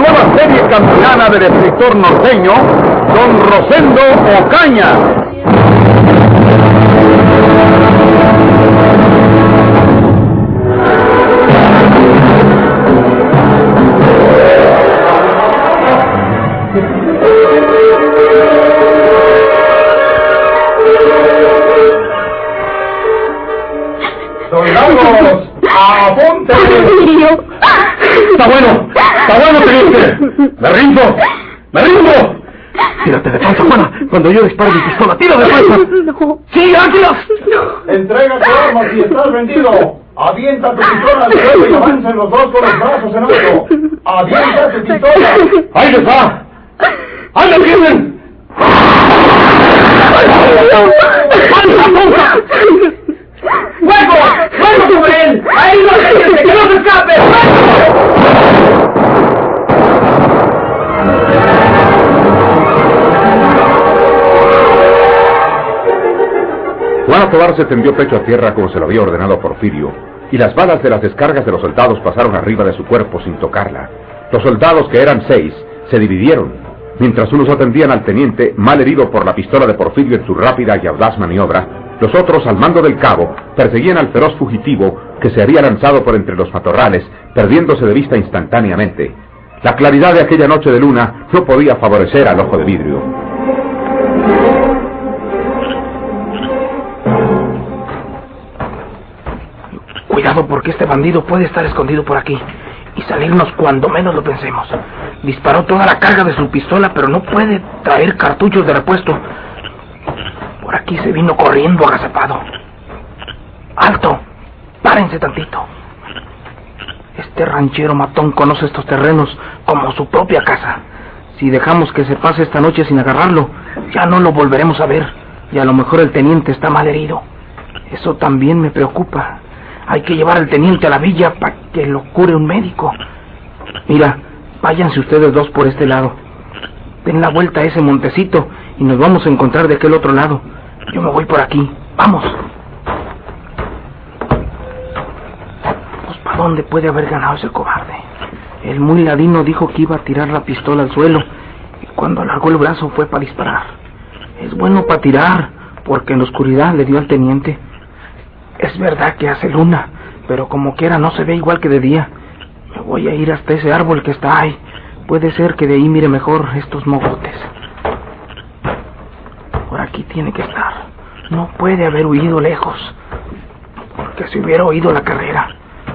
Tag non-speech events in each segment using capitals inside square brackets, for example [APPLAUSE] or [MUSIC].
Nueva serie campilana del escritor norteño, Don Rosendo Ocaña. Cuando yo mi pistola, tira de panza. [LAUGHS] ¡Sí, águilas! Entrega tu arma si estás vendido. Avienta tu pistola al suelo y avancen los dos con los brazos en alto. Avienta tu pistola. ¡Ahí les va! ¡Ahí lo tienen! Tobar se tendió pecho a tierra como se lo había ordenado Porfirio, y las balas de las descargas de los soldados pasaron arriba de su cuerpo sin tocarla. Los soldados, que eran seis, se dividieron, mientras unos atendían al teniente, mal herido por la pistola de Porfirio en su rápida y audaz maniobra, los otros, al mando del cabo, perseguían al feroz fugitivo que se había lanzado por entre los matorrales, perdiéndose de vista instantáneamente. La claridad de aquella noche de luna no podía favorecer al ojo de vidrio. Porque este bandido puede estar escondido por aquí y salirnos cuando menos lo pensemos. Disparó toda la carga de su pistola, pero no puede traer cartuchos de repuesto. Por aquí se vino corriendo agazapado. ¡Alto! ¡Párense tantito! Este ranchero matón conoce estos terrenos como su propia casa. Si dejamos que se pase esta noche sin agarrarlo, ya no lo volveremos a ver. Y a lo mejor el teniente está mal herido. Eso también me preocupa. Hay que llevar al teniente a la villa para que lo cure un médico. Mira, váyanse ustedes dos por este lado. Den la vuelta a ese montecito y nos vamos a encontrar de aquel otro lado. Yo me voy por aquí. Vamos. Pues ¿para dónde puede haber ganado ese cobarde? El muy ladino dijo que iba a tirar la pistola al suelo y cuando alargó el brazo fue para disparar. Es bueno para tirar, porque en la oscuridad le dio al teniente. Es verdad que hace luna, pero como quiera no se ve igual que de día. Me voy a ir hasta ese árbol que está ahí. Puede ser que de ahí mire mejor estos mogotes. Por aquí tiene que estar. No puede haber huido lejos. Porque si hubiera oído la carrera,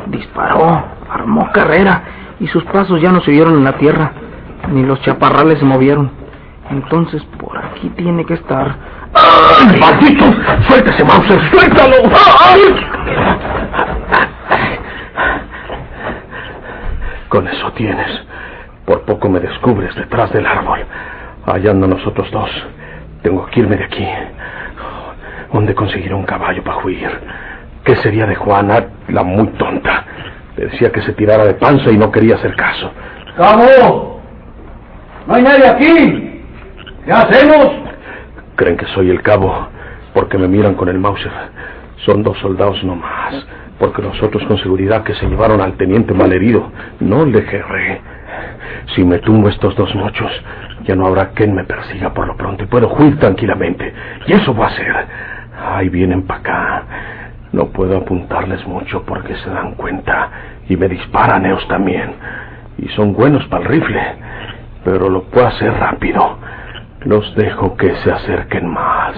disparó, armó carrera y sus pasos ya no se oyeron en la tierra, ni los chaparrales se movieron. Entonces por aquí tiene que estar. ¡Ay, ¡Maldito! ¡Suéltese, Mauser! ¡Suéltalo! Con eso tienes. Por poco me descubres detrás del árbol. Hallando nosotros dos. Tengo que irme de aquí. ¿Dónde conseguiré un caballo para huir? ¿Qué sería de Juana, la muy tonta? Le decía que se tirara de panza y no quería hacer caso. ¡Cabo! ¿No hay nadie aquí? ¿Qué hacemos? Creen que soy el cabo porque me miran con el Mauser. Son dos soldados no más, porque nosotros con seguridad que se llevaron al teniente malherido. No le jerré. Si me tumbo estos dos mochos, ya no habrá quien me persiga por lo pronto y puedo huir tranquilamente. Y eso va a ser. Ahí vienen para acá. No puedo apuntarles mucho porque se dan cuenta y me disparan ellos también. Y son buenos para el rifle, pero lo puedo hacer rápido. Los dejo que se acerquen más.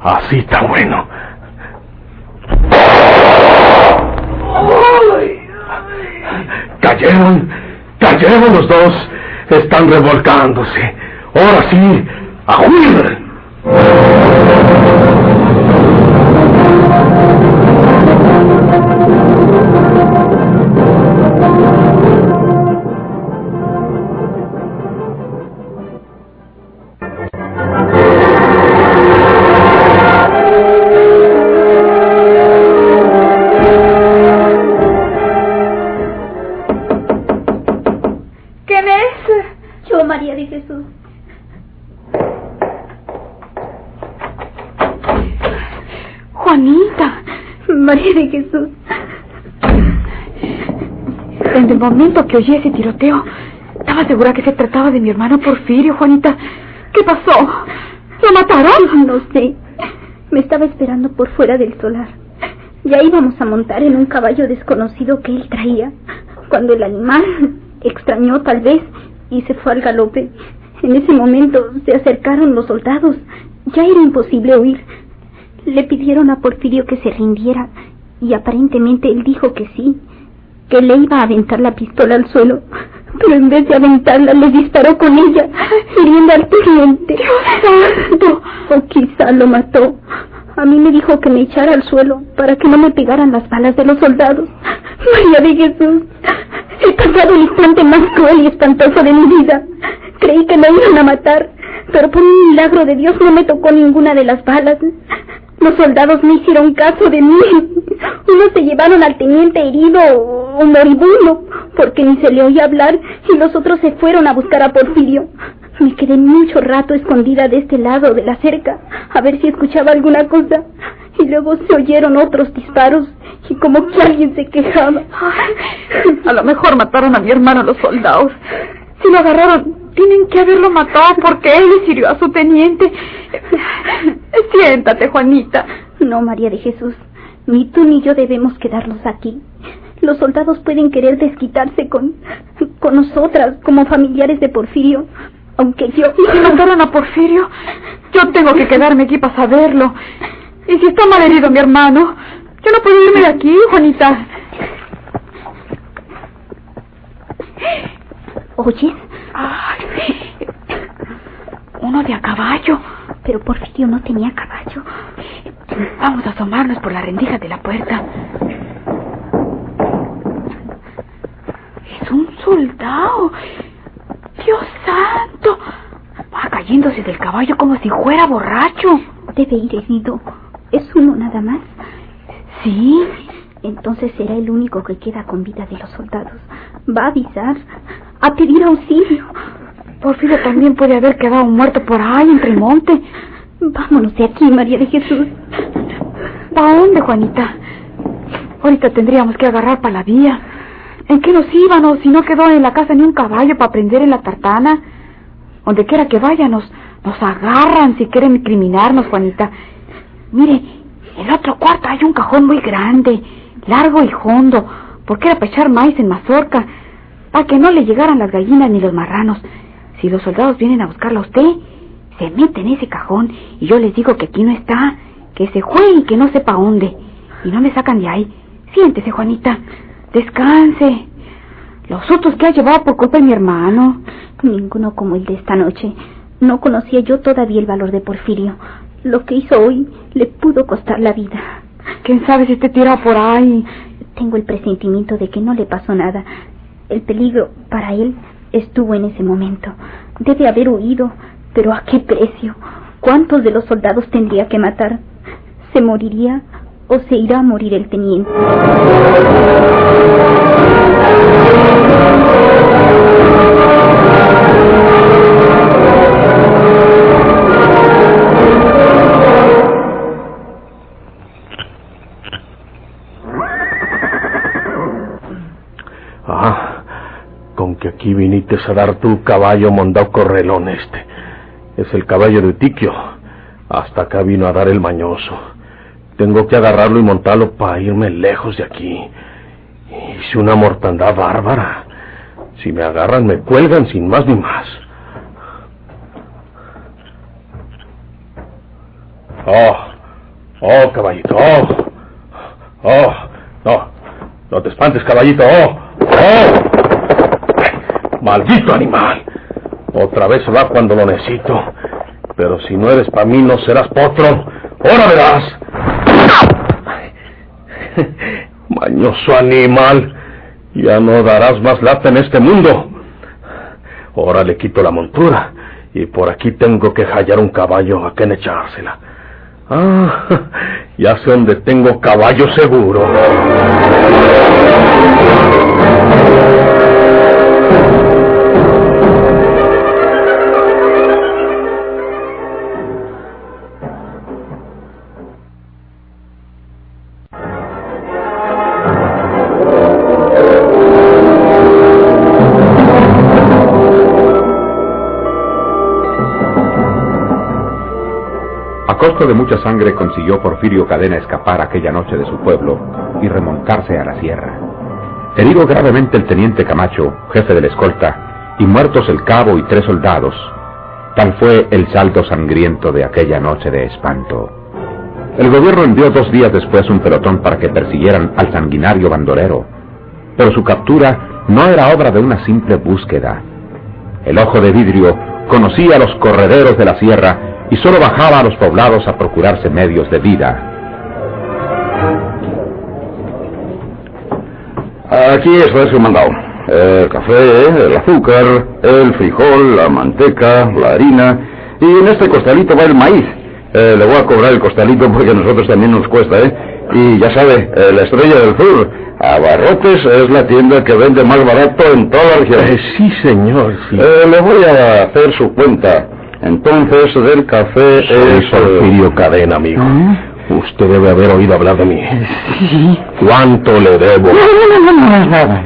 Así está bueno. Cayeron, cayeron los dos. Están revolcándose. Ahora sí, a huir. Momento que oí ese tiroteo, estaba segura que se trataba de mi hermano Porfirio, Juanita. ¿Qué pasó? ¿Lo mataron? No sé. Me estaba esperando por fuera del solar. Ya íbamos a montar en un caballo desconocido que él traía, cuando el animal extrañó tal vez y se fue al galope. En ese momento se acercaron los soldados. Ya era imposible huir. Le pidieron a Porfirio que se rindiera y aparentemente él dijo que sí, que le iba a aventar la pistola al suelo, pero en vez de aventarla le disparó con ella, hiriendo al teniente. O quizá lo mató. A mí me dijo que me echara al suelo para que no me pegaran las balas de los soldados. María de Jesús, he pasado el instante más cruel y espantoso de mi vida. Creí que me iban a matar, pero por un milagro de Dios no me tocó ninguna de las balas. Los soldados no hicieron caso de mí. Unos se llevaron al teniente herido o moribundo, porque ni se le oía hablar, y los otros se fueron a buscar a Porfirio. Me quedé mucho rato escondida de este lado de la cerca, a ver si escuchaba alguna cosa, y luego se oyeron otros disparos, y como que alguien se quejaba. A lo mejor mataron a mi hermano los soldados. Si lo agarraron, tienen que haberlo matado porque él le sirvió a su teniente. Siéntate, Juanita. No, María de Jesús. Ni tú ni yo debemos quedarnos aquí. Los soldados pueden querer desquitarse con, con nosotras como familiares de Porfirio, aunque yo... ¿Y si mataron a Porfirio? Yo tengo que quedarme aquí para saberlo. ¿Y si está mal herido mi hermano? Yo no puedo irme de aquí, Juanita. ¿Oyes? Uno de a caballo. Pero Porfirio no tenía caballo. Vamos a asomarnos por la rendija de la puerta. Es un soldado. Dios santo. Va cayéndose del caballo como si fuera borracho. Debe ir herido. ¿Es uno nada más? Sí. Entonces será el único que queda con vida de los soldados. Va a avisar, a pedir auxilio. Porfirio también puede haber quedado muerto por ahí entre el monte. Vámonos de aquí, María de Jesús. ¿Para dónde, Juanita? Ahorita tendríamos que agarrar para la vía. ¿En qué nos íbamos si no quedó en la casa ni un caballo para prender en la tartana? Donde quiera que vaya, nos, agarran si quieren criminarnos, Juanita. Mire, en el otro cuarto hay un cajón muy grande, largo y hondo, porque era para echar maíz en mazorca, para que no le llegaran las gallinas ni los marranos. Si los soldados vienen a buscarla a usted, se mete en ese cajón y yo les digo que aquí no está, que se juegue y que no sepa dónde. Y no me sacan de ahí. Siéntese, Juanita. Descanse. Los otros que ha llevado por culpa de mi hermano. Ninguno como el de esta noche. No conocía yo todavía el valor de Porfirio. Lo que hizo hoy le pudo costar la vida. ¿Quién sabe si te tira por ahí? Tengo el presentimiento de que no le pasó nada. El peligro para él estuvo en ese momento. Debe haber huido, pero ¿a qué precio? ¿Cuántos de los soldados tendría que matar? ¿Se moriría o se irá a morir el teniente? Aquí viniste a dar tu caballo mondao correlón este. Es el caballo de Tiquio. Hasta acá vino a dar el mañoso. Tengo que agarrarlo y montarlo para irme lejos de aquí. Hice una mortandad bárbara. Si me agarran, me cuelgan sin más ni más. Oh, oh, caballito, oh, oh, no, no te espantes, caballito, oh, oh. Maldito animal. Otra vez va cuando lo necesito. Pero si no eres para mí, no serás potro. Ahora verás. [LAUGHS] Mañoso animal. Ya no darás más lata en este mundo. Ahora le quito la montura. Y por aquí tengo que hallar un caballo a quien echársela. Ah, [LAUGHS] ya sé dónde tengo caballo seguro. Costo de mucha sangre consiguió Porfirio Cadena escapar aquella noche de su pueblo y remontarse a la sierra. Herido gravemente el teniente Camacho, jefe de la escolta, y muertos el cabo y tres soldados, tal fue el saldo sangriento de aquella noche de espanto. El gobierno envió dos días después un pelotón para que persiguieran al sanguinario bandolero, pero su captura no era obra de una simple búsqueda. El ojo de vidrio conocía los correderos de la sierra y solo bajaba a los poblados a procurarse medios de vida. Aquí está su mandado. El café, el azúcar, el frijol, la manteca, la harina. Y en este costalito va el maíz. Eh, le voy a cobrar el costalito porque a nosotros también nos cuesta, ¿eh? Y ya sabe, eh, la estrella del sur, Abarrotes es la tienda que vende más barato en toda la región. Eh, sí, señor, sí. Eh, le voy a hacer su cuenta. Entonces, del café es... eh, Porfirio Cadena, amigo. Usted debe haber oído hablar de mí. Sí. ¿Cuánto le debo? No, no, no, no, no, es nada.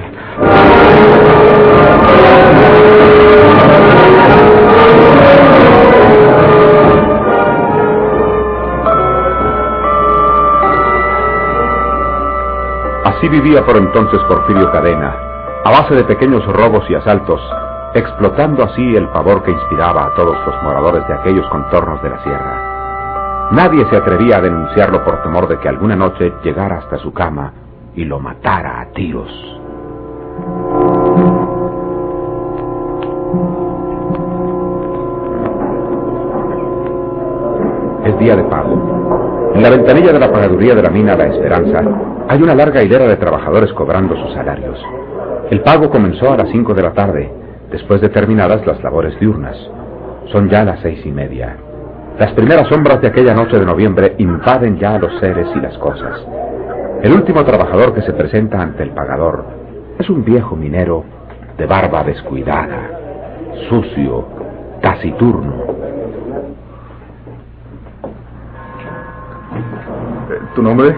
Así vivía por entonces Porfirio Cadena, a base de pequeños robos y asaltos, explotando así el pavor que inspiraba a todos los moradores de aquellos contornos de la sierra. Nadie se atrevía a denunciarlo por temor de que alguna noche llegara hasta su cama y lo matara a tiros. Es día de pago. En la ventanilla de la pagaduría de la mina La Esperanza hay una larga hilera de trabajadores cobrando sus salarios. El pago comenzó a las cinco de la tarde, después de terminadas las labores diurnas. Son ya las seis y media. Las primeras sombras de aquella noche de noviembre invaden ya a los seres y las cosas. El último trabajador que se presenta ante el pagador es un viejo minero de barba descuidada, sucio, taciturno. ¿Tu nombre?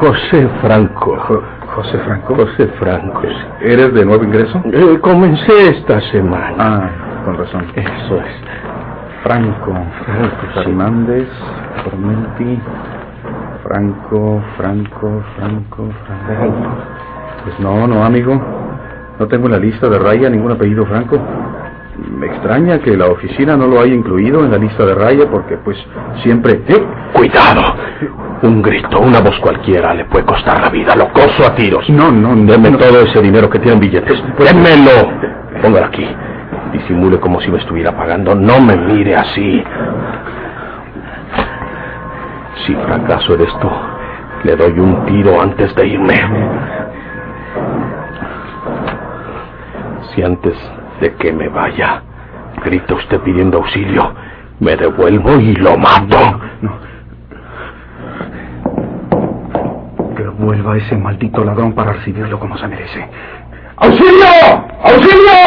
José Franco. José Franco. José Franco. sí. ¿Eres de nuevo ingreso? Eh, comencé esta semana. Ah, con razón. Eso es. Franco. Franco, sí. Hernández, Formenti. Franco, Franco, Franco, Franco. Pues no, no, amigo. No tengo en la lista de raya ningún apellido Franco. Me extraña que la oficina no lo haya incluido en la lista de raya porque pues siempre... ¡Eh! Cuidado. Un grito, una voz cualquiera le puede costar la vida. Lo coso a tiros. No, no, no. Deme no. todo ese dinero que tiene en billetes. Démelo. Póngalo aquí. Disimule como si me estuviera pagando. No me mire así. Si fracaso en esto, le doy un tiro antes de irme. Si antes de que me vaya, grita usted pidiendo auxilio, me devuelvo y lo mato. Que vuelva ese maldito ladrón para recibirlo como se merece. ¡Auxilio! ¡Auxilio!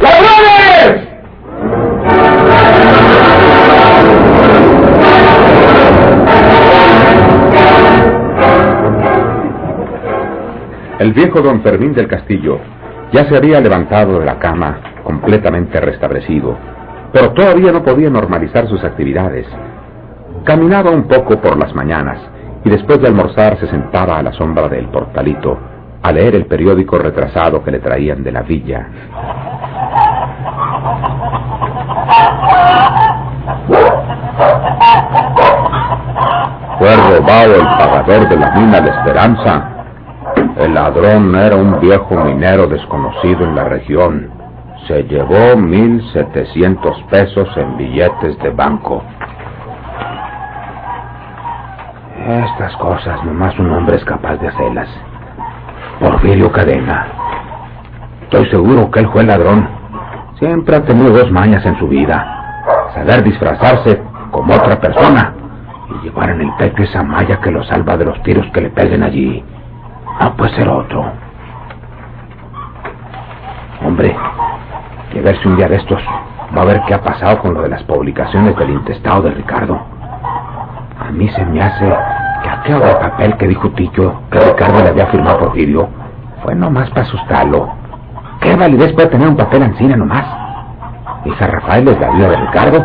¡Ladrones! El viejo don Fermín del Castillo ya se había levantado de la cama, completamente restablecido, pero todavía no podía normalizar sus actividades. Caminaba un poco por las mañanas y después de almorzar se sentaba a la sombra del portalito a leer el periódico retrasado que le traían de la villa. Fue robado el pagador de la mina La Esperanza. El ladrón era un viejo minero desconocido en la región. Se llevó mil setecientos pesos en billetes de banco. Estas cosas nomás un hombre es capaz de hacerlas. Porfirio Cadena. Estoy seguro que él fue el ladrón. Siempre ha tenido dos mañas en su vida. Saber disfrazarse como otra persona y llevar en el pecho esa malla que lo salva de los tiros que le peguen allí. No puede ser otro. Hombre, que un día de estos va a ver qué ha pasado con lo de las publicaciones del intestado de Ricardo. A mí se me hace que aquel papel que dijo Ticho que Ricardo le había firmado por vídeo fue nomás para asustarlo. ¿Qué validez puede tener un papel encina nomás? Hija Rafael es la vida de Ricardo,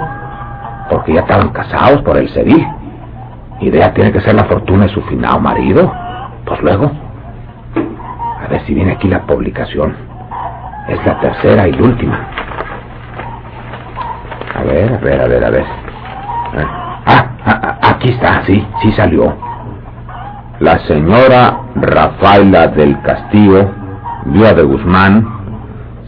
porque ya estaban casados por el cedil. Idea tiene que ser la fortuna de su finado marido. Pues luego. A ver si viene aquí la publicación. Es la tercera y última. A ver, a ver, a ver, a ver. Ah, ah, ah, aquí está, sí, sí salió. La señora Rafaela del Castillo, viuda de Guzmán,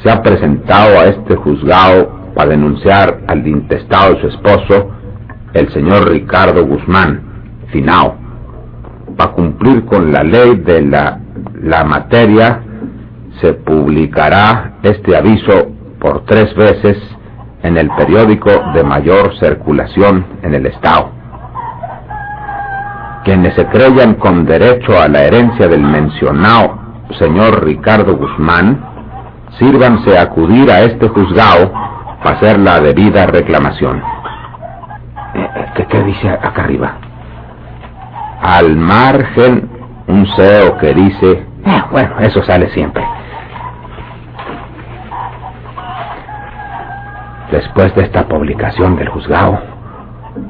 se ha presentado a este juzgado para denunciar al intestado de su esposo, el señor Ricardo Guzmán, finao, para cumplir con la ley de la, la materia, se publicará este aviso por tres veces en el periódico de mayor circulación en el Estado. Quienes se creyan con derecho a la herencia del mencionado señor Ricardo Guzmán, sírvanse a acudir a este juzgado para hacer la debida reclamación. Eh, eh, ¿Qué, qué dice acá arriba? Al margen, un CEO que dice... eh, bueno, eso sale siempre. Después de esta publicación del juzgado,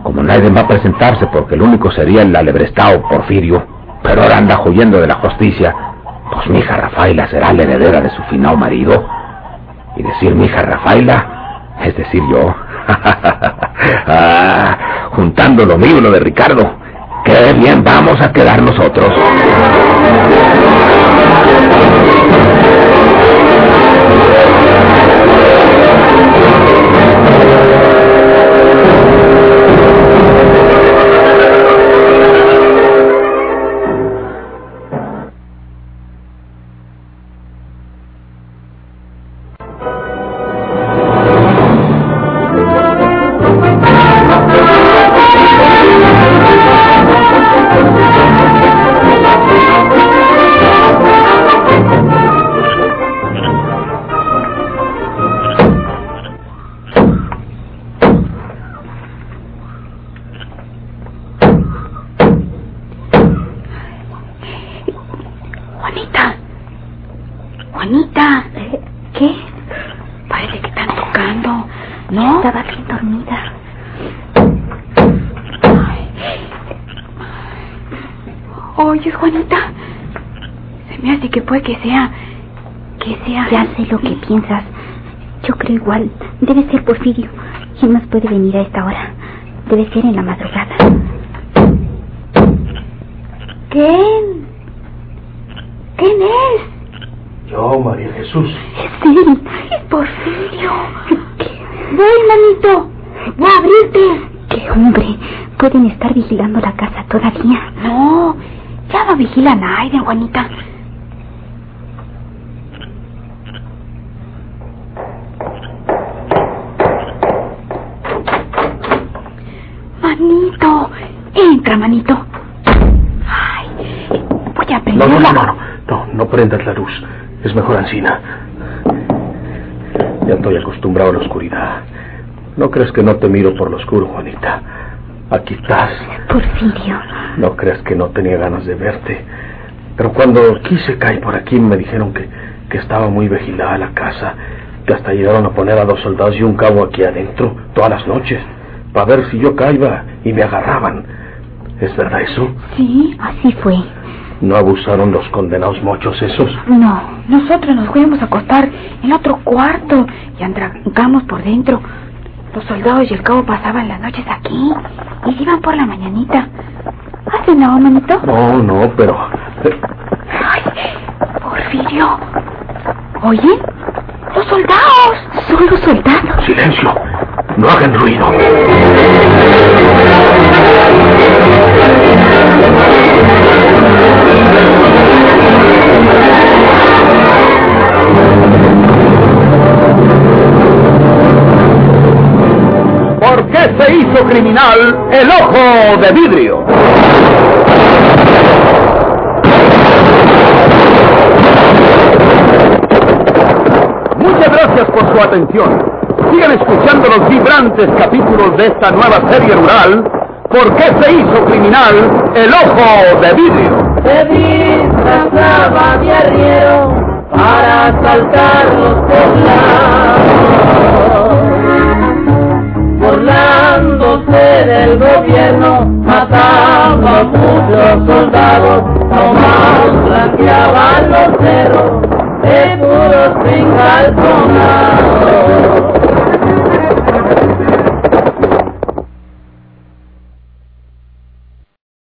como nadie va a presentarse porque el único sería el alebrestado Porfirio, pero ahora anda huyendo de la justicia, pues mi hija Rafaela será la heredera de su finado marido. Y decir mi hija Rafaela, es decir yo. [LAUGHS] ah, juntando lo mío y lo de Ricardo, qué bien vamos a quedar nosotros. Piensas. Yo creo igual. Debe ser Porfirio. ¿Quién más puede venir a esta hora? Debe ser en la madrugada. ¿Quién? ¿Quién es? Yo, María Jesús. Es él. Es Porfirio. Voy, manito. Voy a abrirte. ¡Qué hombre! Pueden estar vigilando la casa todavía. No, ya no vigilan a Aiden, Juanita. Manito, entra, manito. Ay, voy a No, no, no, no, no, no, no prendas la luz. Es mejor Ancina. Ya estoy acostumbrado a la oscuridad. ¿No crees que no te miro por lo oscuro, Juanita? Aquí estás. Porfirio. No creas que no tenía ganas de verte. Pero cuando quise caer por aquí me dijeron que, que estaba muy vigilada la casa, que hasta llegaron a poner a dos soldados y un cabo aquí adentro todas las noches, para ver si yo caía y me agarraban. ¿Es verdad eso? Sí, Así fue. ¿No abusaron los condenados mochos esos? no. Nosotros nos fuimos a acostar en otro cuarto y entramos por dentro. Los soldados y el cabo pasaban las noches aquí y se iban por la mañanita. ¿Has cenado, manito? No, no, pero... Ay, Porfirio. ¿Oyen? ¡Los soldados! ¡Son los soldados! Silencio. No hagan ruido. Se hizo criminal el ojo de vidrio? Muchas gracias por su atención. Sigan escuchando los vibrantes capítulos de esta nueva serie rural. ¿Por qué se hizo criminal el ojo de vidrio? Se disfrazaba de arriero para asaltar los poblados usted del gobierno mataba a muchos soldados, nomás blanqueaban los cerros de puros pingales